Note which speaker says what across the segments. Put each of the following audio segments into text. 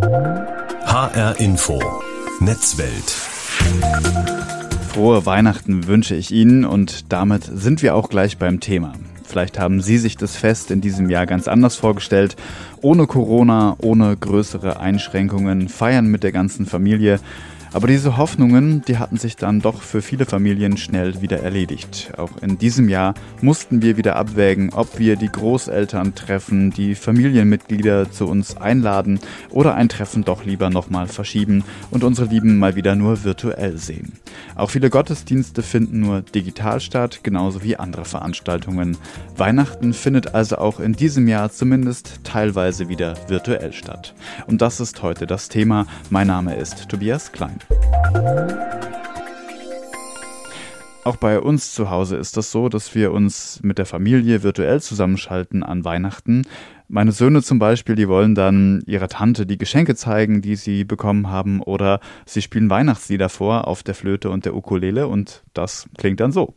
Speaker 1: HR Info. Netzwelt.
Speaker 2: Frohe Weihnachten wünsche ich Ihnen und damit sind wir auch gleich beim Thema. Vielleicht haben Sie sich das Fest in diesem Jahr ganz anders vorgestellt. Ohne Corona, ohne größere Einschränkungen, feiern mit der ganzen Familie. Aber diese Hoffnungen, die hatten sich dann doch für viele Familien schnell wieder erledigt. Auch in diesem Jahr mussten wir wieder abwägen, ob wir die Großeltern treffen, die Familienmitglieder zu uns einladen oder ein Treffen doch lieber nochmal verschieben und unsere Lieben mal wieder nur virtuell sehen. Auch viele Gottesdienste finden nur digital statt, genauso wie andere Veranstaltungen. Weihnachten findet also auch in diesem Jahr zumindest teilweise wieder virtuell statt. Und das ist heute das Thema. Mein Name ist Tobias Klein. Auch bei uns zu Hause ist das so, dass wir uns mit der Familie virtuell zusammenschalten an Weihnachten. Meine Söhne zum Beispiel, die wollen dann ihrer Tante die Geschenke zeigen, die sie bekommen haben, oder sie spielen Weihnachtslieder vor auf der Flöte und der Ukulele und das klingt dann so.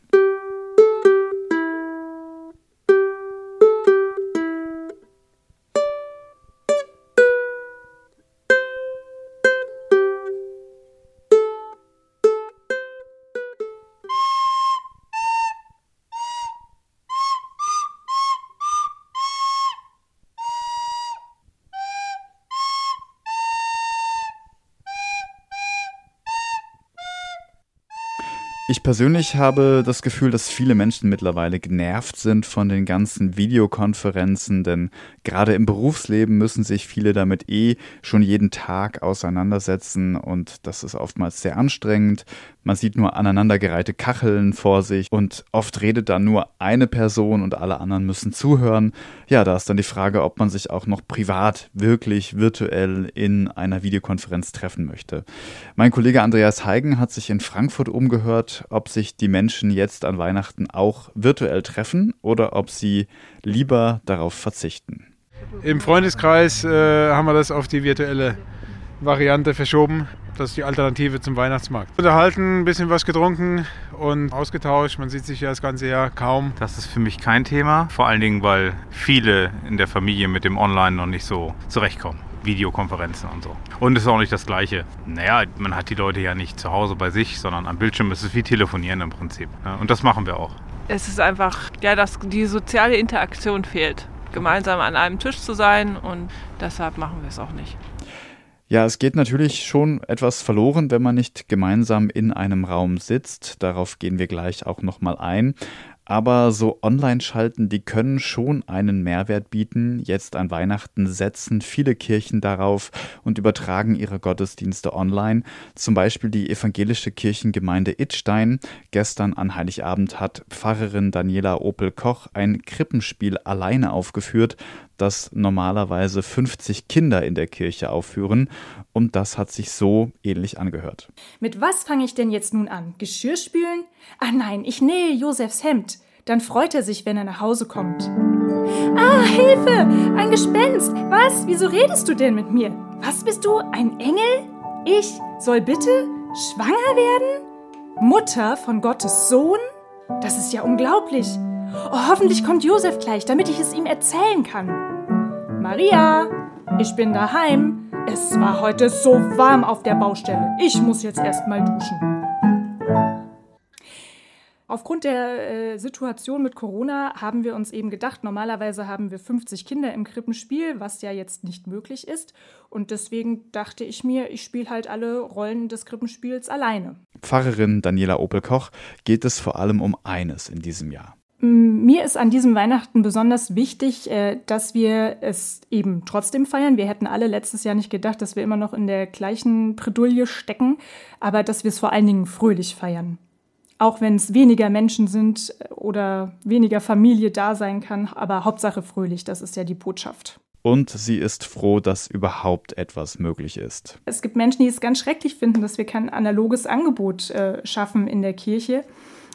Speaker 2: Ich persönlich habe das Gefühl, dass viele Menschen mittlerweile genervt sind von den ganzen Videokonferenzen, denn gerade im Berufsleben müssen sich viele damit eh schon jeden Tag auseinandersetzen und das ist oftmals sehr anstrengend. Man sieht nur aneinandergereihte Kacheln vor sich und oft redet da nur eine Person und alle anderen müssen zuhören. Ja, da ist dann die Frage, ob man sich auch noch privat wirklich virtuell in einer Videokonferenz treffen möchte. Mein Kollege Andreas Heigen hat sich in Frankfurt umgehört ob sich die Menschen jetzt an Weihnachten auch virtuell treffen oder ob sie lieber darauf verzichten.
Speaker 3: Im Freundeskreis äh, haben wir das auf die virtuelle Variante verschoben. Das ist die Alternative zum Weihnachtsmarkt. Unterhalten, ein bisschen was getrunken und ausgetauscht. Man sieht sich ja das ganze Jahr kaum.
Speaker 4: Das ist für mich kein Thema. Vor allen Dingen, weil viele in der Familie mit dem Online noch nicht so zurechtkommen. Videokonferenzen und so. Und es ist auch nicht das Gleiche. Naja, man hat die Leute ja nicht zu Hause bei sich, sondern am Bildschirm ist es wie telefonieren im Prinzip. Und das machen wir auch.
Speaker 5: Es ist einfach, ja, dass die soziale Interaktion fehlt. Gemeinsam an einem Tisch zu sein und deshalb machen wir es auch nicht.
Speaker 2: Ja, es geht natürlich schon etwas verloren, wenn man nicht gemeinsam in einem Raum sitzt. Darauf gehen wir gleich auch nochmal ein. Aber so Online-Schalten, die können schon einen Mehrwert bieten. Jetzt an Weihnachten setzen viele Kirchen darauf und übertragen ihre Gottesdienste online. Zum Beispiel die evangelische Kirchengemeinde Idstein. Gestern an Heiligabend hat Pfarrerin Daniela Opel-Koch ein Krippenspiel alleine aufgeführt, das normalerweise 50 Kinder in der Kirche aufführen. Und das hat sich so ähnlich angehört.
Speaker 6: Mit was fange ich denn jetzt nun an? Geschirr spülen? Ah nein, ich nähe Josefs Hemd. Dann freut er sich, wenn er nach Hause kommt. Ah, Hilfe! Ein Gespenst! Was? Wieso redest du denn mit mir? Was bist du? Ein Engel? Ich soll bitte schwanger werden? Mutter von Gottes Sohn? Das ist ja unglaublich. Oh, hoffentlich kommt Josef gleich, damit ich es ihm erzählen kann. Maria, ich bin daheim. Es war heute so warm auf der Baustelle. Ich muss jetzt erst mal duschen. Aufgrund der äh, Situation mit Corona haben wir uns eben gedacht, normalerweise haben wir 50 Kinder im Krippenspiel, was ja jetzt nicht möglich ist. Und deswegen dachte ich mir, ich spiele halt alle Rollen des Krippenspiels alleine.
Speaker 2: Pfarrerin Daniela Opel-Koch geht es vor allem um eines in diesem Jahr.
Speaker 6: Mir ist an diesem Weihnachten besonders wichtig, äh, dass wir es eben trotzdem feiern. Wir hätten alle letztes Jahr nicht gedacht, dass wir immer noch in der gleichen Bredouille stecken, aber dass wir es vor allen Dingen fröhlich feiern auch wenn es weniger Menschen sind äh, oder weniger Familie da sein kann, aber Hauptsache fröhlich, das ist ja die Botschaft.
Speaker 2: Und sie ist froh, dass überhaupt etwas möglich ist.
Speaker 6: Es gibt Menschen, die es ganz schrecklich finden, dass wir kein analoges Angebot äh, schaffen in der Kirche.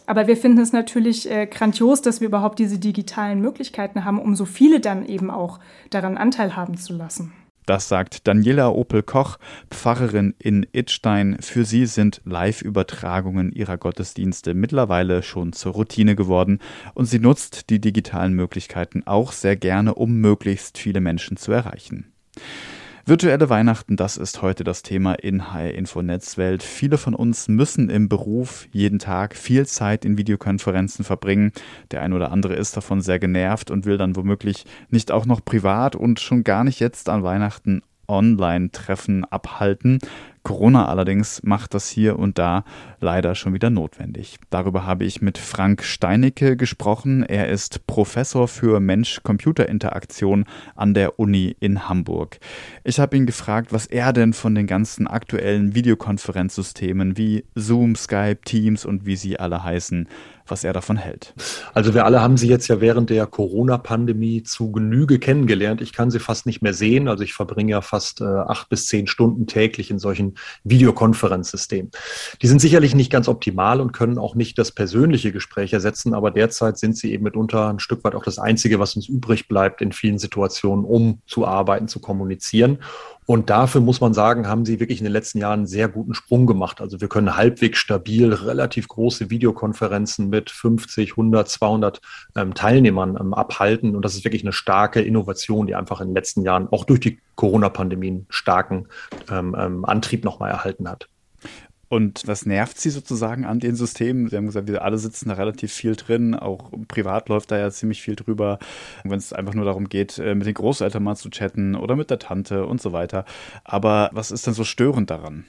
Speaker 6: Aber wir finden es natürlich äh, grandios, dass wir überhaupt diese digitalen Möglichkeiten haben, um so viele dann eben auch daran Anteil haben zu lassen.
Speaker 2: Das sagt Daniela Opel-Koch, Pfarrerin in Idstein. Für sie sind Live-Übertragungen ihrer Gottesdienste mittlerweile schon zur Routine geworden und sie nutzt die digitalen Möglichkeiten auch sehr gerne, um möglichst viele Menschen zu erreichen. Virtuelle Weihnachten, das ist heute das Thema in HR Info Netzwelt. Viele von uns müssen im Beruf jeden Tag viel Zeit in Videokonferenzen verbringen. Der ein oder andere ist davon sehr genervt und will dann womöglich nicht auch noch privat und schon gar nicht jetzt an Weihnachten Online-Treffen abhalten. Corona allerdings macht das hier und da leider schon wieder notwendig. Darüber habe ich mit Frank Steinicke gesprochen. Er ist Professor für Mensch-Computer-Interaktion an der Uni in Hamburg. Ich habe ihn gefragt, was er denn von den ganzen aktuellen Videokonferenzsystemen wie Zoom, Skype, Teams und wie sie alle heißen, was er davon hält.
Speaker 7: Also wir alle haben sie jetzt ja während der Corona-Pandemie zu Genüge kennengelernt. Ich kann sie fast nicht mehr sehen. Also ich verbringe ja fast äh, acht bis zehn Stunden täglich in solchen Videokonferenzsystemen. Die sind sicherlich nicht ganz optimal und können auch nicht das persönliche Gespräch ersetzen, aber derzeit sind sie eben mitunter ein Stück weit auch das Einzige, was uns übrig bleibt in vielen Situationen, um zu arbeiten, zu kommunizieren. Und dafür muss man sagen, haben sie wirklich in den letzten Jahren einen sehr guten Sprung gemacht. Also wir können halbwegs stabil relativ große Videokonferenzen mit 50, 100, 200 ähm, Teilnehmern ähm, abhalten. Und das ist wirklich eine starke Innovation, die einfach in den letzten Jahren auch durch die Corona-Pandemie einen starken ähm, ähm Antrieb nochmal erhalten hat.
Speaker 2: Und was nervt Sie sozusagen an den Systemen? Sie haben gesagt, wir alle sitzen da relativ viel drin. Auch privat läuft da ja ziemlich viel drüber. Wenn es einfach nur darum geht, äh, mit den Großeltern mal zu chatten oder mit der Tante und so weiter. Aber was ist denn so störend daran?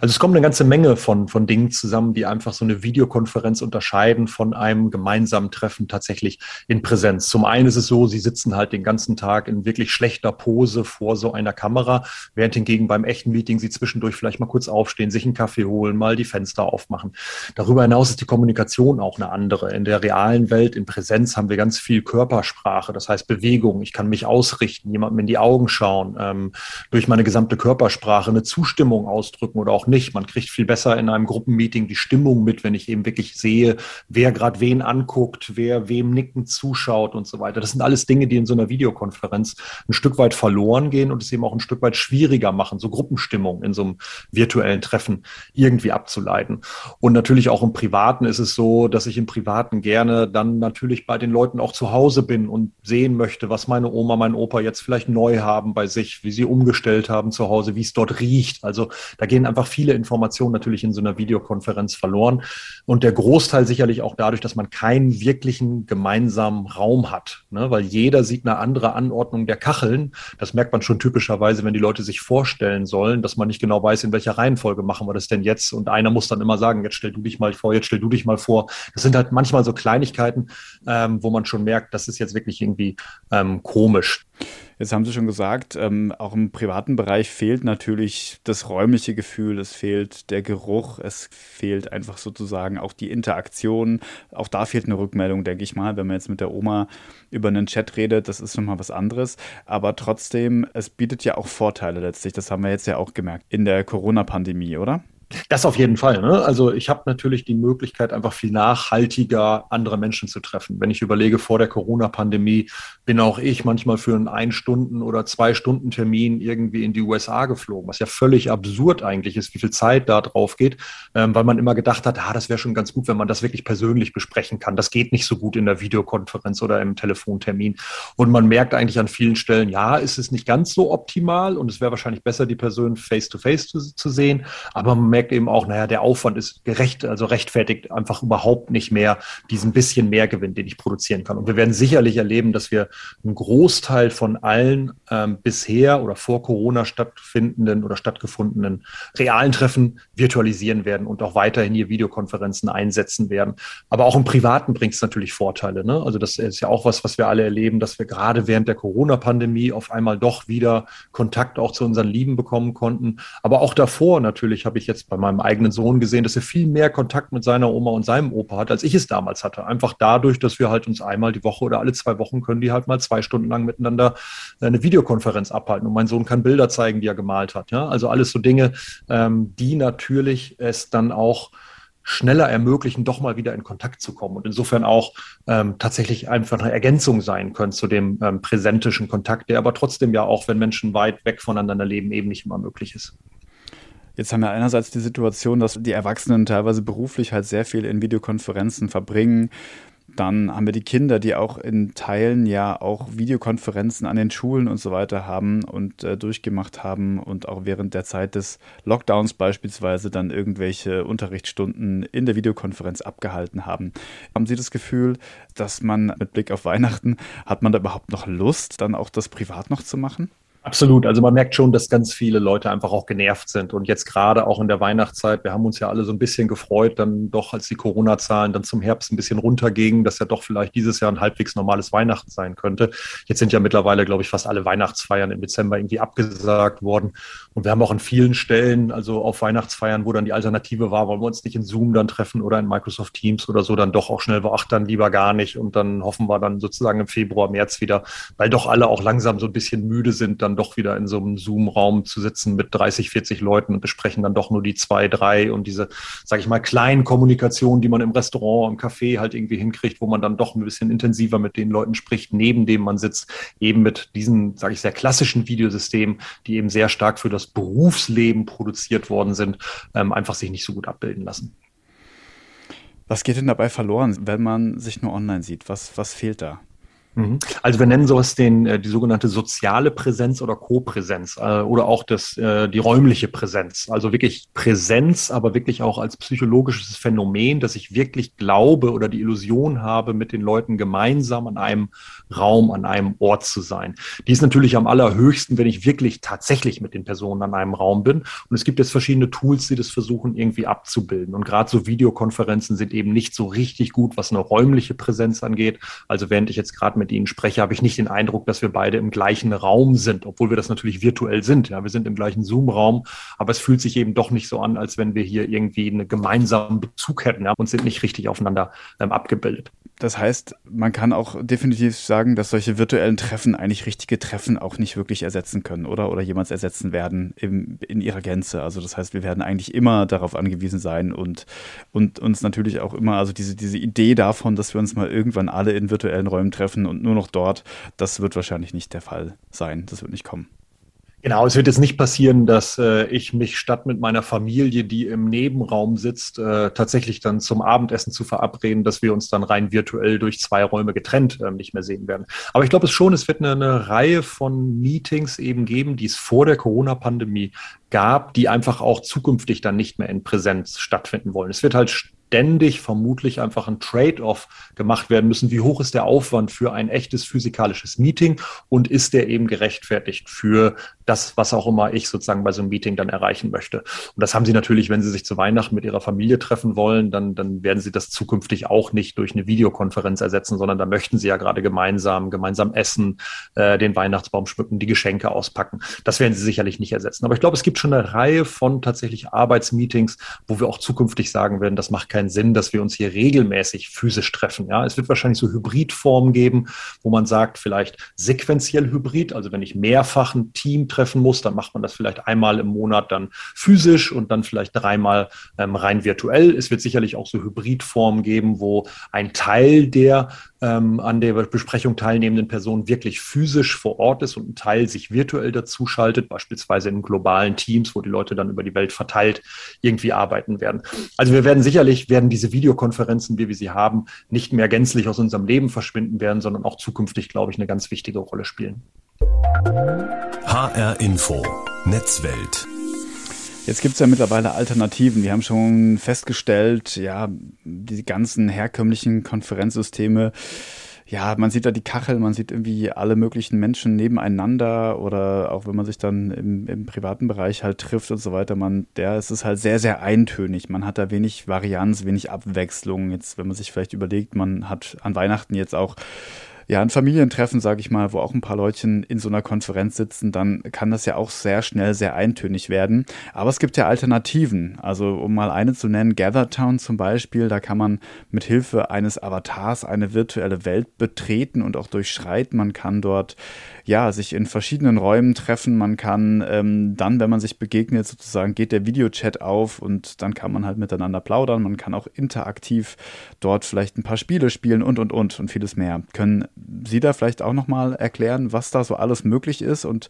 Speaker 7: Also es kommt eine ganze Menge von, von Dingen zusammen, die einfach so eine Videokonferenz unterscheiden von einem gemeinsamen Treffen tatsächlich in Präsenz. Zum einen ist es so, sie sitzen halt den ganzen Tag in wirklich schlechter Pose vor so einer Kamera, während hingegen beim echten Meeting sie zwischendurch vielleicht mal kurz aufstehen, sich einen Kaffee holen, mal die Fenster aufmachen. Darüber hinaus ist die Kommunikation auch eine andere. In der realen Welt, in Präsenz haben wir ganz viel Körpersprache, das heißt Bewegung. Ich kann mich ausrichten, jemandem in die Augen schauen, ähm, durch meine gesamte Körpersprache eine Zustimmung ausdrücken ausdrücken oder auch nicht. Man kriegt viel besser in einem Gruppenmeeting die Stimmung mit, wenn ich eben wirklich sehe, wer gerade wen anguckt, wer wem nickend zuschaut und so weiter. Das sind alles Dinge, die in so einer Videokonferenz ein Stück weit verloren gehen und es eben auch ein Stück weit schwieriger machen, so Gruppenstimmung in so einem virtuellen Treffen irgendwie abzuleiten. Und natürlich auch im Privaten ist es so, dass ich im Privaten gerne dann natürlich bei den Leuten auch zu Hause bin und sehen möchte, was meine Oma, mein Opa jetzt vielleicht neu haben bei sich, wie sie umgestellt haben zu Hause, wie es dort riecht. Also da gehen gehen einfach viele Informationen natürlich in so einer Videokonferenz verloren. Und der Großteil sicherlich auch dadurch, dass man keinen wirklichen gemeinsamen Raum hat, ne? weil jeder sieht eine andere Anordnung der Kacheln. Das merkt man schon typischerweise, wenn die Leute sich vorstellen sollen, dass man nicht genau weiß, in welcher Reihenfolge machen wir das denn jetzt. Und einer muss dann immer sagen, jetzt stell du dich mal vor, jetzt stell du dich mal vor. Das sind halt manchmal so Kleinigkeiten, ähm, wo man schon merkt, das ist jetzt wirklich irgendwie ähm, komisch.
Speaker 2: Jetzt haben Sie schon gesagt, ähm, auch im privaten Bereich fehlt natürlich das räumliche Gefühl, es fehlt der Geruch, es fehlt einfach sozusagen auch die Interaktion. Auch da fehlt eine Rückmeldung, denke ich mal. Wenn man jetzt mit der Oma über einen Chat redet, das ist nochmal was anderes. Aber trotzdem, es bietet ja auch Vorteile letztlich. Das haben wir jetzt ja auch gemerkt in der Corona-Pandemie, oder?
Speaker 7: Das auf jeden Fall. Ne? Also ich habe natürlich die Möglichkeit, einfach viel nachhaltiger andere Menschen zu treffen. Wenn ich überlege, vor der Corona-Pandemie bin auch ich manchmal für einen Ein-Stunden- oder Zwei-Stunden-Termin irgendwie in die USA geflogen, was ja völlig absurd eigentlich ist, wie viel Zeit da drauf geht, ähm, weil man immer gedacht hat, ah, das wäre schon ganz gut, wenn man das wirklich persönlich besprechen kann. Das geht nicht so gut in der Videokonferenz oder im Telefontermin. Und man merkt eigentlich an vielen Stellen, ja, ist es nicht ganz so optimal und es wäre wahrscheinlich besser, die Person face-to-face -face zu, zu sehen, aber man merkt, merkt eben auch, naja, der Aufwand ist gerecht, also rechtfertigt einfach überhaupt nicht mehr diesen bisschen Mehrgewinn, den ich produzieren kann. Und wir werden sicherlich erleben, dass wir einen Großteil von allen ähm, bisher oder vor Corona stattfindenden oder stattgefundenen realen Treffen virtualisieren werden und auch weiterhin hier Videokonferenzen einsetzen werden. Aber auch im Privaten bringt es natürlich Vorteile. Ne? Also das ist ja auch was, was wir alle erleben, dass wir gerade während der Corona-Pandemie auf einmal doch wieder Kontakt auch zu unseren Lieben bekommen konnten. Aber auch davor natürlich habe ich jetzt bei meinem eigenen Sohn gesehen, dass er viel mehr Kontakt mit seiner Oma und seinem Opa hat, als ich es damals hatte. Einfach dadurch, dass wir halt uns einmal die Woche oder alle zwei Wochen können die halt mal zwei Stunden lang miteinander eine Videokonferenz abhalten. Und mein Sohn kann Bilder zeigen, die er gemalt hat. Ja? Also alles so Dinge, ähm, die natürlich es dann auch schneller ermöglichen, doch mal wieder in Kontakt zu kommen und insofern auch ähm, tatsächlich einfach eine Ergänzung sein können zu dem ähm, präsentischen Kontakt, der aber trotzdem ja auch, wenn Menschen weit weg voneinander leben, eben nicht immer möglich ist.
Speaker 2: Jetzt haben wir einerseits die Situation, dass die Erwachsenen teilweise beruflich halt sehr viel in Videokonferenzen verbringen. Dann haben wir die Kinder, die auch in Teilen ja auch Videokonferenzen an den Schulen und so weiter haben und äh, durchgemacht haben und auch während der Zeit des Lockdowns beispielsweise dann irgendwelche Unterrichtsstunden in der Videokonferenz abgehalten haben. Haben Sie das Gefühl, dass man mit Blick auf Weihnachten, hat man da überhaupt noch Lust, dann auch das privat noch zu machen?
Speaker 7: Absolut. Also man merkt schon, dass ganz viele Leute einfach auch genervt sind. Und jetzt gerade auch in der Weihnachtszeit, wir haben uns ja alle so ein bisschen gefreut, dann doch, als die Corona-Zahlen dann zum Herbst ein bisschen runtergingen, dass ja doch vielleicht dieses Jahr ein halbwegs normales Weihnachten sein könnte. Jetzt sind ja mittlerweile, glaube ich, fast alle Weihnachtsfeiern im Dezember irgendwie abgesagt worden. Und wir haben auch an vielen Stellen, also auf Weihnachtsfeiern, wo dann die Alternative war, wollen wir uns nicht in Zoom dann treffen oder in Microsoft Teams oder so, dann doch auch schnell ach, dann lieber gar nicht. Und dann hoffen wir dann sozusagen im Februar, März wieder, weil doch alle auch langsam so ein bisschen müde sind, dann dann doch wieder in so einem Zoom-Raum zu sitzen mit 30, 40 Leuten und besprechen dann doch nur die zwei, drei und diese, sage ich mal, kleinen Kommunikationen, die man im Restaurant, im Café halt irgendwie hinkriegt, wo man dann doch ein bisschen intensiver mit den Leuten spricht, neben dem man sitzt, eben mit diesen, sage ich, sehr klassischen Videosystemen, die eben sehr stark für das Berufsleben produziert worden sind, ähm, einfach sich nicht so gut abbilden lassen.
Speaker 2: Was geht denn dabei verloren, wenn man sich nur online sieht? Was, was fehlt da?
Speaker 7: Mhm. Also wir nennen sowas den, äh, die sogenannte soziale Präsenz oder Co-Präsenz äh, oder auch das, äh, die räumliche Präsenz. Also wirklich Präsenz, aber wirklich auch als psychologisches Phänomen, dass ich wirklich glaube oder die Illusion habe, mit den Leuten gemeinsam an einem Raum, an einem Ort zu sein. Die ist natürlich am allerhöchsten, wenn ich wirklich tatsächlich mit den Personen an einem Raum bin. Und es gibt jetzt verschiedene Tools, die das versuchen irgendwie abzubilden. Und gerade so Videokonferenzen sind eben nicht so richtig gut, was eine räumliche Präsenz angeht. Also während ich jetzt gerade mit Ihnen spreche, habe ich nicht den Eindruck, dass wir beide im gleichen Raum sind, obwohl wir das natürlich virtuell sind. Ja, wir sind im gleichen Zoom-Raum, aber es fühlt sich eben doch nicht so an, als wenn wir hier irgendwie einen gemeinsamen Bezug hätten ja, und sind nicht richtig aufeinander ähm, abgebildet.
Speaker 2: Das heißt, man kann auch definitiv sagen, dass solche virtuellen Treffen eigentlich richtige Treffen auch nicht wirklich ersetzen können, oder? Oder jemals ersetzen werden im, in ihrer Gänze. Also das heißt, wir werden eigentlich immer darauf angewiesen sein und, und uns natürlich auch immer, also diese, diese Idee davon, dass wir uns mal irgendwann alle in virtuellen Räumen treffen und nur noch dort, das wird wahrscheinlich nicht der Fall sein. Das wird nicht kommen.
Speaker 7: Genau, es wird jetzt nicht passieren, dass äh, ich mich statt mit meiner Familie, die im Nebenraum sitzt, äh, tatsächlich dann zum Abendessen zu verabreden, dass wir uns dann rein virtuell durch zwei Räume getrennt äh, nicht mehr sehen werden. Aber ich glaube es schon, es wird eine, eine Reihe von Meetings eben geben, die es vor der Corona-Pandemie gab, die einfach auch zukünftig dann nicht mehr in Präsenz stattfinden wollen. Es wird halt ständig vermutlich einfach ein Trade-off gemacht werden müssen. Wie hoch ist der Aufwand für ein echtes physikalisches Meeting und ist der eben gerechtfertigt für das, was auch immer ich sozusagen bei so einem Meeting dann erreichen möchte? Und das haben Sie natürlich, wenn Sie sich zu Weihnachten mit Ihrer Familie treffen wollen, dann, dann werden Sie das zukünftig auch nicht durch eine Videokonferenz ersetzen, sondern da möchten Sie ja gerade gemeinsam, gemeinsam essen, äh, den Weihnachtsbaum schmücken, die Geschenke auspacken. Das werden Sie sicherlich nicht ersetzen. Aber ich glaube, es gibt schon eine Reihe von tatsächlich Arbeitsmeetings, wo wir auch zukünftig sagen werden, das macht keinen keinen Sinn, dass wir uns hier regelmäßig physisch treffen. Ja, es wird wahrscheinlich so Hybridformen geben, wo man sagt, vielleicht sequenziell Hybrid. Also wenn ich mehrfach ein Team treffen muss, dann macht man das vielleicht einmal im Monat dann physisch und dann vielleicht dreimal ähm, rein virtuell. Es wird sicherlich auch so Hybridformen geben, wo ein Teil der ähm, an der Besprechung teilnehmenden Personen wirklich physisch vor Ort ist und ein Teil sich virtuell dazu schaltet, beispielsweise in globalen Teams, wo die Leute dann über die Welt verteilt irgendwie arbeiten werden. Also wir werden sicherlich, werden diese Videokonferenzen, wie wir sie haben, nicht mehr gänzlich aus unserem Leben verschwinden werden, sondern auch zukünftig, glaube ich, eine ganz wichtige Rolle spielen.
Speaker 1: HR Info, Netzwelt.
Speaker 2: Jetzt gibt es ja mittlerweile Alternativen. Wir haben schon festgestellt, ja, die ganzen herkömmlichen Konferenzsysteme, ja, man sieht da die Kachel, man sieht irgendwie alle möglichen Menschen nebeneinander oder auch wenn man sich dann im, im privaten Bereich halt trifft und so weiter, man, der ist es halt sehr, sehr eintönig. Man hat da wenig Varianz, wenig Abwechslung. Jetzt, wenn man sich vielleicht überlegt, man hat an Weihnachten jetzt auch ja, ein Familientreffen, sage ich mal, wo auch ein paar Leutchen in so einer Konferenz sitzen, dann kann das ja auch sehr schnell sehr eintönig werden. Aber es gibt ja Alternativen. Also um mal eine zu nennen, Gathertown zum Beispiel, da kann man mit Hilfe eines Avatars eine virtuelle Welt betreten und auch durchschreiten. Man kann dort ja sich in verschiedenen Räumen treffen. Man kann ähm, dann, wenn man sich begegnet, sozusagen geht der Videochat auf und dann kann man halt miteinander plaudern. Man kann auch interaktiv dort vielleicht ein paar Spiele spielen und und und und vieles mehr. Können Sie da vielleicht auch nochmal erklären, was da so alles möglich ist und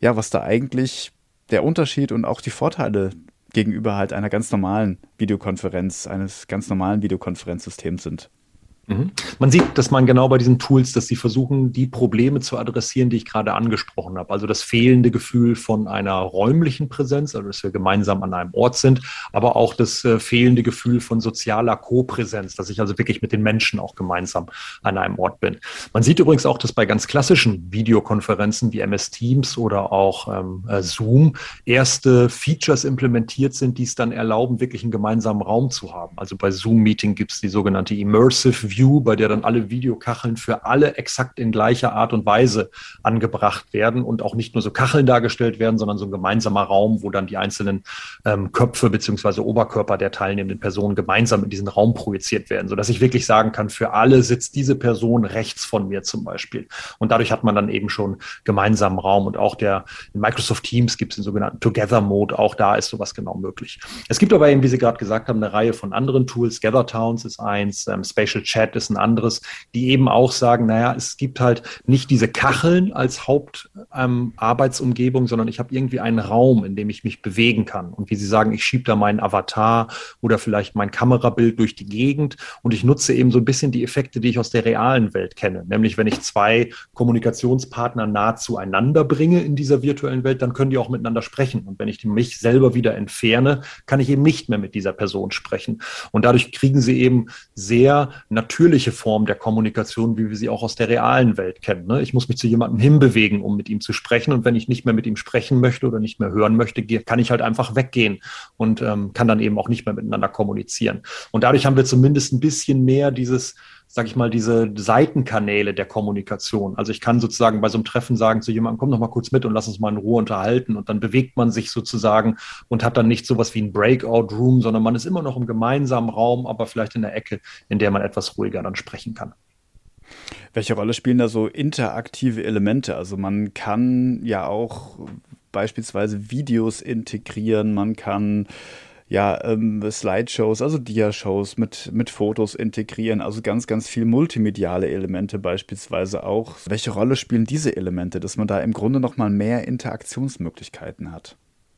Speaker 2: ja, was da eigentlich der Unterschied und auch die Vorteile gegenüber halt einer ganz normalen Videokonferenz, eines ganz normalen Videokonferenzsystems sind?
Speaker 7: Mhm. Man sieht, dass man genau bei diesen Tools, dass sie versuchen, die Probleme zu adressieren, die ich gerade angesprochen habe. Also das fehlende Gefühl von einer räumlichen Präsenz, also dass wir gemeinsam an einem Ort sind, aber auch das äh, fehlende Gefühl von sozialer Co-Präsenz, dass ich also wirklich mit den Menschen auch gemeinsam an einem Ort bin. Man sieht übrigens auch, dass bei ganz klassischen Videokonferenzen wie MS Teams oder auch ähm, äh, Zoom erste Features implementiert sind, die es dann erlauben, wirklich einen gemeinsamen Raum zu haben. Also bei Zoom-Meeting gibt es die sogenannte Immersive View, bei der dann alle Videokacheln für alle exakt in gleicher Art und Weise angebracht werden und auch nicht nur so Kacheln dargestellt werden, sondern so ein gemeinsamer Raum, wo dann die einzelnen ähm, Köpfe beziehungsweise Oberkörper der teilnehmenden Personen gemeinsam in diesen Raum projiziert werden, sodass ich wirklich sagen kann, für alle sitzt diese Person rechts von mir zum Beispiel. Und dadurch hat man dann eben schon gemeinsamen Raum und auch der in Microsoft Teams gibt es den sogenannten Together Mode, auch da ist sowas genau möglich. Es gibt aber eben, wie Sie gerade gesagt haben, eine Reihe von anderen Tools. Gather Towns ist eins, ähm, Spatial Chat Chat ist ein anderes, die eben auch sagen, naja, es gibt halt nicht diese Kacheln als Hauptarbeitsumgebung, ähm, sondern ich habe irgendwie einen Raum, in dem ich mich bewegen kann. Und wie Sie sagen, ich schiebe da meinen Avatar oder vielleicht mein Kamerabild durch die Gegend und ich nutze eben so ein bisschen die Effekte, die ich aus der realen Welt kenne. Nämlich, wenn ich zwei Kommunikationspartner nah zueinander bringe in dieser virtuellen Welt, dann können die auch miteinander sprechen. Und wenn ich mich selber wieder entferne, kann ich eben nicht mehr mit dieser Person sprechen. Und dadurch kriegen sie eben sehr natürliche Form der Kommunikation, wie wir sie auch aus der realen Welt kennen. Ne? Ich muss mich zu jemandem hinbewegen, um mit ihm zu sprechen. Und wenn ich nicht mehr mit ihm sprechen möchte oder nicht mehr hören möchte, kann ich halt einfach weggehen und ähm, kann dann eben auch nicht mehr miteinander kommunizieren. Und dadurch haben wir zumindest ein bisschen mehr dieses sage ich mal, diese Seitenkanäle der Kommunikation. Also ich kann sozusagen bei so einem Treffen sagen zu jemandem, komm doch mal kurz mit und lass uns mal in Ruhe unterhalten. Und dann bewegt man sich sozusagen und hat dann nicht sowas wie ein Breakout-Room, sondern man ist immer noch im gemeinsamen Raum, aber vielleicht in der Ecke, in der man etwas ruhiger dann sprechen kann.
Speaker 2: Welche Rolle spielen da so interaktive Elemente? Also man kann ja auch beispielsweise Videos integrieren, man kann ja, ähm, Slideshows, also Dia-Shows mit, mit Fotos integrieren, also ganz, ganz viel multimediale Elemente beispielsweise auch. Welche Rolle spielen diese Elemente, dass man da im Grunde nochmal mehr Interaktionsmöglichkeiten hat?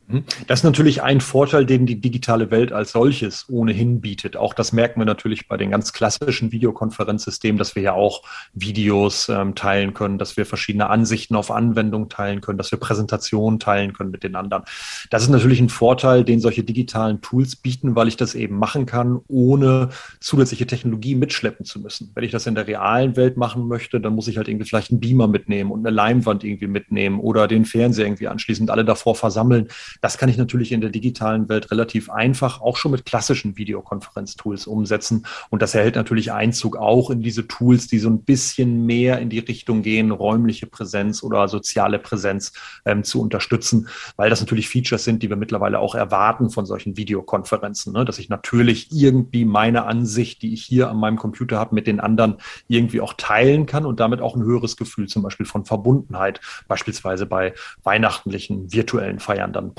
Speaker 7: Mhm. Das ist natürlich ein Vorteil, den die digitale Welt als solches ohnehin bietet. Auch das merken wir natürlich bei den ganz klassischen Videokonferenzsystemen, dass wir ja auch Videos ähm, teilen können, dass wir verschiedene Ansichten auf Anwendungen teilen können, dass wir Präsentationen teilen können mit den anderen. Das ist natürlich ein Vorteil, den solche digitalen Tools bieten, weil ich das eben machen kann, ohne zusätzliche Technologie mitschleppen zu müssen. Wenn ich das in der realen Welt machen möchte, dann muss ich halt irgendwie vielleicht einen Beamer mitnehmen und eine Leinwand irgendwie mitnehmen oder den Fernseher irgendwie anschließen und alle davor versammeln. Das kann ich natürlich in der digitalen Welt relativ einfach auch schon mit klassischen Videokonferenztools umsetzen. Und das erhält natürlich Einzug auch in diese Tools, die so ein bisschen mehr in die Richtung gehen, räumliche Präsenz oder soziale Präsenz ähm, zu unterstützen, weil das natürlich Features sind, die wir mittlerweile auch erwarten von solchen Videokonferenzen, ne? dass ich natürlich irgendwie meine Ansicht, die ich hier an meinem Computer habe, mit den anderen irgendwie auch teilen kann und damit auch ein höheres Gefühl zum Beispiel von Verbundenheit, beispielsweise bei weihnachtlichen virtuellen Feiern dann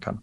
Speaker 7: kann.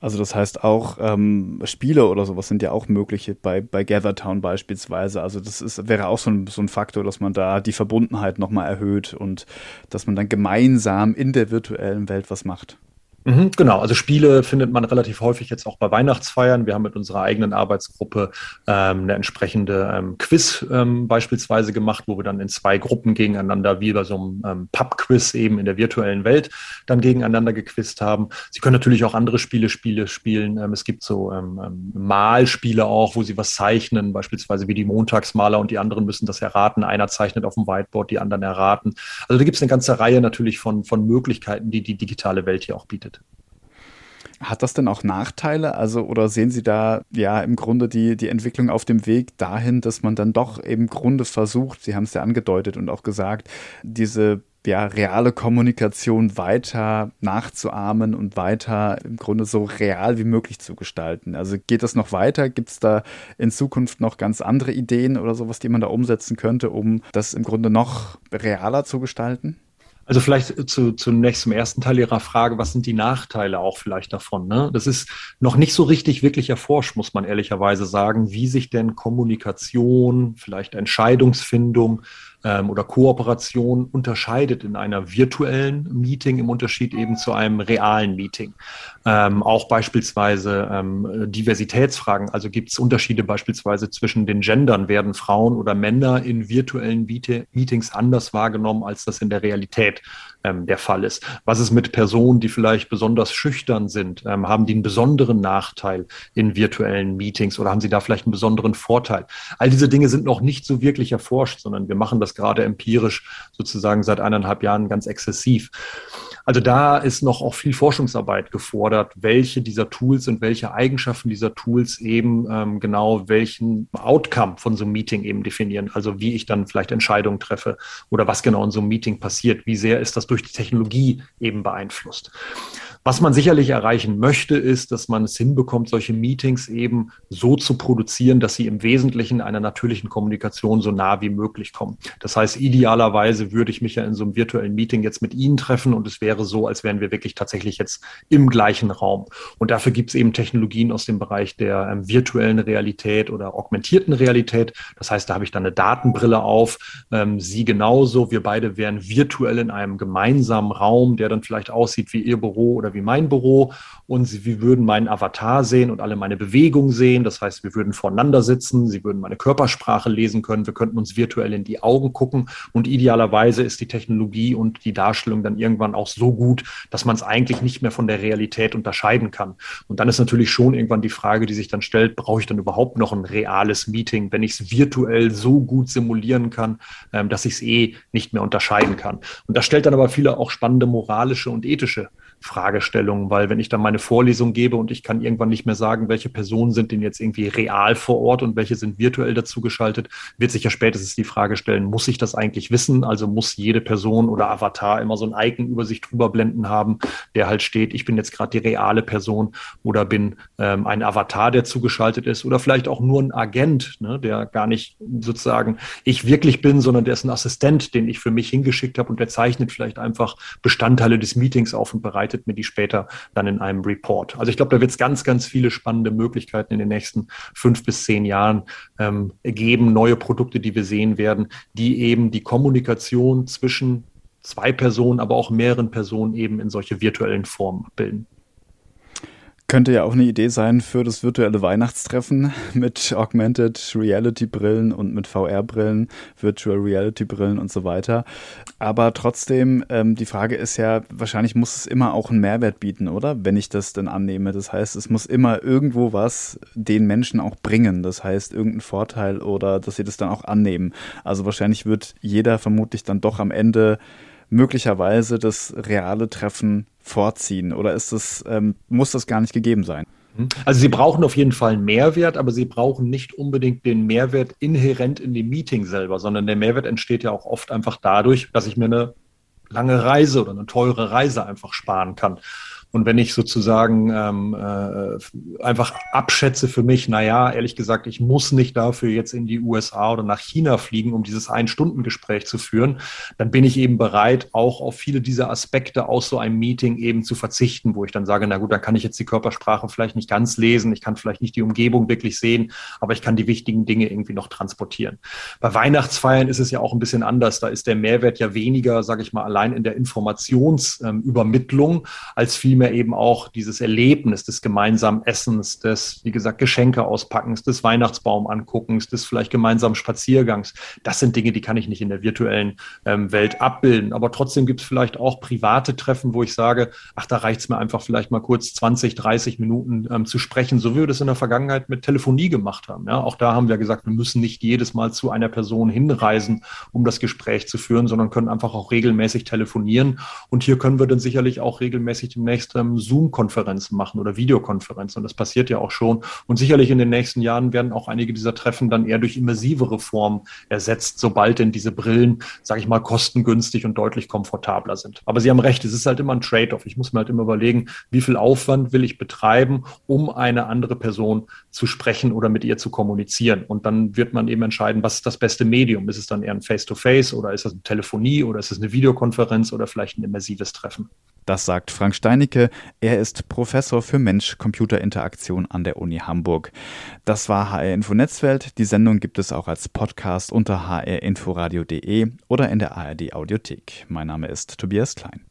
Speaker 2: Also das heißt auch ähm, Spiele oder sowas sind ja auch möglich bei, bei GatherTown beispielsweise. Also das ist, wäre auch so ein, so ein Faktor, dass man da die Verbundenheit nochmal erhöht und dass man dann gemeinsam in der virtuellen Welt was macht.
Speaker 7: Mhm, genau, also Spiele findet man relativ häufig jetzt auch bei Weihnachtsfeiern. Wir haben mit unserer eigenen Arbeitsgruppe ähm, eine entsprechende ähm, Quiz ähm, beispielsweise gemacht, wo wir dann in zwei Gruppen gegeneinander, wie bei so einem ähm, Pub-Quiz eben in der virtuellen Welt, dann gegeneinander gequizt haben. Sie können natürlich auch andere Spiele, Spiele spielen. Ähm, es gibt so ähm, ähm, Malspiele auch, wo sie was zeichnen, beispielsweise wie die Montagsmaler und die anderen müssen das erraten. Einer zeichnet auf dem Whiteboard, die anderen erraten. Also da gibt es eine ganze Reihe natürlich von, von Möglichkeiten, die die digitale Welt hier auch bietet.
Speaker 2: Hat das denn auch Nachteile? Also, oder sehen Sie da ja im Grunde die, die Entwicklung auf dem Weg dahin, dass man dann doch im Grunde versucht, Sie haben es ja angedeutet und auch gesagt, diese ja, reale Kommunikation weiter nachzuahmen und weiter im Grunde so real wie möglich zu gestalten. Also geht das noch weiter? Gibt es da in Zukunft noch ganz andere Ideen oder sowas, die man da umsetzen könnte, um das im Grunde noch realer zu gestalten?
Speaker 7: Also vielleicht zu, zunächst zum ersten Teil Ihrer Frage, was sind die Nachteile auch vielleicht davon? Ne? Das ist noch nicht so richtig wirklich erforscht, muss man ehrlicherweise sagen, wie sich denn Kommunikation, vielleicht Entscheidungsfindung ähm, oder Kooperation unterscheidet in einer virtuellen Meeting im Unterschied eben zu einem realen Meeting. Ähm, auch beispielsweise ähm, Diversitätsfragen. Also gibt es Unterschiede beispielsweise zwischen den Gendern? Werden Frauen oder Männer in virtuellen Meetings anders wahrgenommen, als das in der Realität ähm, der Fall ist? Was ist mit Personen, die vielleicht besonders schüchtern sind? Ähm, haben die einen besonderen Nachteil in virtuellen Meetings oder haben sie da vielleicht einen besonderen Vorteil? All diese Dinge sind noch nicht so wirklich erforscht, sondern wir machen das gerade empirisch sozusagen seit eineinhalb Jahren ganz exzessiv. Also da ist noch auch viel Forschungsarbeit gefordert, welche dieser Tools und welche Eigenschaften dieser Tools eben ähm, genau welchen Outcome von so einem Meeting eben definieren. Also wie ich dann vielleicht Entscheidungen treffe oder was genau in so einem Meeting passiert. Wie sehr ist das durch die Technologie eben beeinflusst. Was man sicherlich erreichen möchte, ist, dass man es hinbekommt, solche Meetings eben so zu produzieren, dass sie im Wesentlichen einer natürlichen Kommunikation so nah wie möglich kommen. Das heißt, idealerweise würde ich mich ja in so einem virtuellen Meeting jetzt mit Ihnen treffen und es wäre so, als wären wir wirklich tatsächlich jetzt im gleichen Raum. Und dafür gibt es eben Technologien aus dem Bereich der ähm, virtuellen Realität oder augmentierten Realität. Das heißt, da habe ich dann eine Datenbrille auf, ähm, Sie genauso. Wir beide wären virtuell in einem gemeinsamen Raum, der dann vielleicht aussieht wie Ihr Büro oder oder wie mein Büro und sie, wir würden meinen Avatar sehen und alle meine Bewegungen sehen. Das heißt, wir würden voneinander sitzen, sie würden meine Körpersprache lesen können, wir könnten uns virtuell in die Augen gucken und idealerweise ist die Technologie und die Darstellung dann irgendwann auch so gut, dass man es eigentlich nicht mehr von der Realität unterscheiden kann. Und dann ist natürlich schon irgendwann die Frage, die sich dann stellt, brauche ich dann überhaupt noch ein reales Meeting, wenn ich es virtuell so gut simulieren kann, ähm, dass ich es eh nicht mehr unterscheiden kann. Und das stellt dann aber viele auch spannende moralische und ethische Fragestellungen, weil wenn ich dann meine Vorlesung gebe und ich kann irgendwann nicht mehr sagen, welche Personen sind denn jetzt irgendwie real vor Ort und welche sind virtuell dazugeschaltet, wird sich ja spätestens die Frage stellen, muss ich das eigentlich wissen? Also muss jede Person oder Avatar immer so ein Icon über sich drüber blenden haben, der halt steht, ich bin jetzt gerade die reale Person oder bin ähm, ein Avatar, der zugeschaltet ist oder vielleicht auch nur ein Agent, ne, der gar nicht sozusagen ich wirklich bin, sondern der ist ein Assistent, den ich für mich hingeschickt habe und der zeichnet vielleicht einfach Bestandteile des Meetings auf und bereitet bereitet mir die später dann in einem Report. Also ich glaube, da wird es ganz, ganz viele spannende Möglichkeiten in den nächsten fünf bis zehn Jahren ähm, geben, neue Produkte, die wir sehen werden, die eben die Kommunikation zwischen zwei Personen, aber auch mehreren Personen eben in solche virtuellen Formen bilden.
Speaker 2: Könnte ja auch eine Idee sein für das virtuelle Weihnachtstreffen mit Augmented Reality Brillen und mit VR-Brillen, Virtual Reality Brillen und so weiter. Aber trotzdem, ähm, die Frage ist ja, wahrscheinlich muss es immer auch einen Mehrwert bieten, oder? Wenn ich das denn annehme. Das heißt, es muss immer irgendwo was den Menschen auch bringen. Das heißt, irgendeinen Vorteil oder dass sie das dann auch annehmen. Also wahrscheinlich wird jeder vermutlich dann doch am Ende möglicherweise das reale Treffen vorziehen? Oder ist das, ähm, muss das gar nicht gegeben sein?
Speaker 7: Mhm. Also Sie brauchen auf jeden Fall einen Mehrwert, aber Sie brauchen nicht unbedingt den Mehrwert inhärent in dem Meeting selber, sondern der Mehrwert entsteht ja auch oft einfach dadurch, dass ich mir eine lange Reise oder eine teure Reise einfach sparen kann. Und wenn ich sozusagen ähm, äh, einfach abschätze für mich, na ja, ehrlich gesagt, ich muss nicht dafür jetzt in die USA oder nach China fliegen, um dieses Ein-Stunden-Gespräch zu führen, dann bin ich eben bereit, auch auf viele dieser Aspekte aus so einem Meeting eben zu verzichten, wo ich dann sage, na gut, dann kann ich jetzt die Körpersprache vielleicht nicht ganz lesen, ich kann vielleicht nicht die Umgebung wirklich sehen, aber ich kann die wichtigen Dinge irgendwie noch transportieren. Bei Weihnachtsfeiern ist es ja auch ein bisschen anders. Da ist der Mehrwert ja weniger, sage ich mal, allein in der Informationsübermittlung ähm, als viel vielmehr eben auch dieses Erlebnis des gemeinsamen Essens, des, wie gesagt, Geschenke auspackens, des Weihnachtsbaum anguckens, des vielleicht gemeinsamen Spaziergangs. Das sind Dinge, die kann ich nicht in der virtuellen ähm, Welt abbilden. Aber trotzdem gibt es vielleicht auch private Treffen, wo ich sage, ach, da reicht es mir einfach vielleicht mal kurz 20, 30 Minuten ähm, zu sprechen, so wie wir das in der Vergangenheit mit Telefonie gemacht haben. Ja, auch da haben wir gesagt, wir müssen nicht jedes Mal zu einer Person hinreisen, um das Gespräch zu führen, sondern können einfach auch regelmäßig telefonieren. Und hier können wir dann sicherlich auch regelmäßig demnächst demnächst ähm, Zoom-Konferenzen machen oder Videokonferenzen. Und das passiert ja auch schon. Und sicherlich in den nächsten Jahren werden auch einige dieser Treffen dann eher durch immersivere Formen ersetzt, sobald denn diese Brillen, sage ich mal, kostengünstig und deutlich komfortabler sind. Aber Sie haben recht, es ist halt immer ein Trade-off. Ich muss mir halt immer überlegen, wie viel Aufwand will ich betreiben, um eine andere Person zu sprechen oder mit ihr zu kommunizieren. Und dann wird man eben entscheiden, was ist das beste Medium? Ist es dann eher ein Face-to-Face -face oder ist es eine Telefonie oder ist es eine Videokonferenz oder vielleicht ein immersives Treffen?
Speaker 2: Das sagt Frank Steinicke. Er ist Professor für Mensch-Computer-Interaktion an der Uni Hamburg. Das war HR Info Netzwelt. Die Sendung gibt es auch als Podcast unter hrinforadio.de oder in der ARD Audiothek. Mein Name ist Tobias Klein.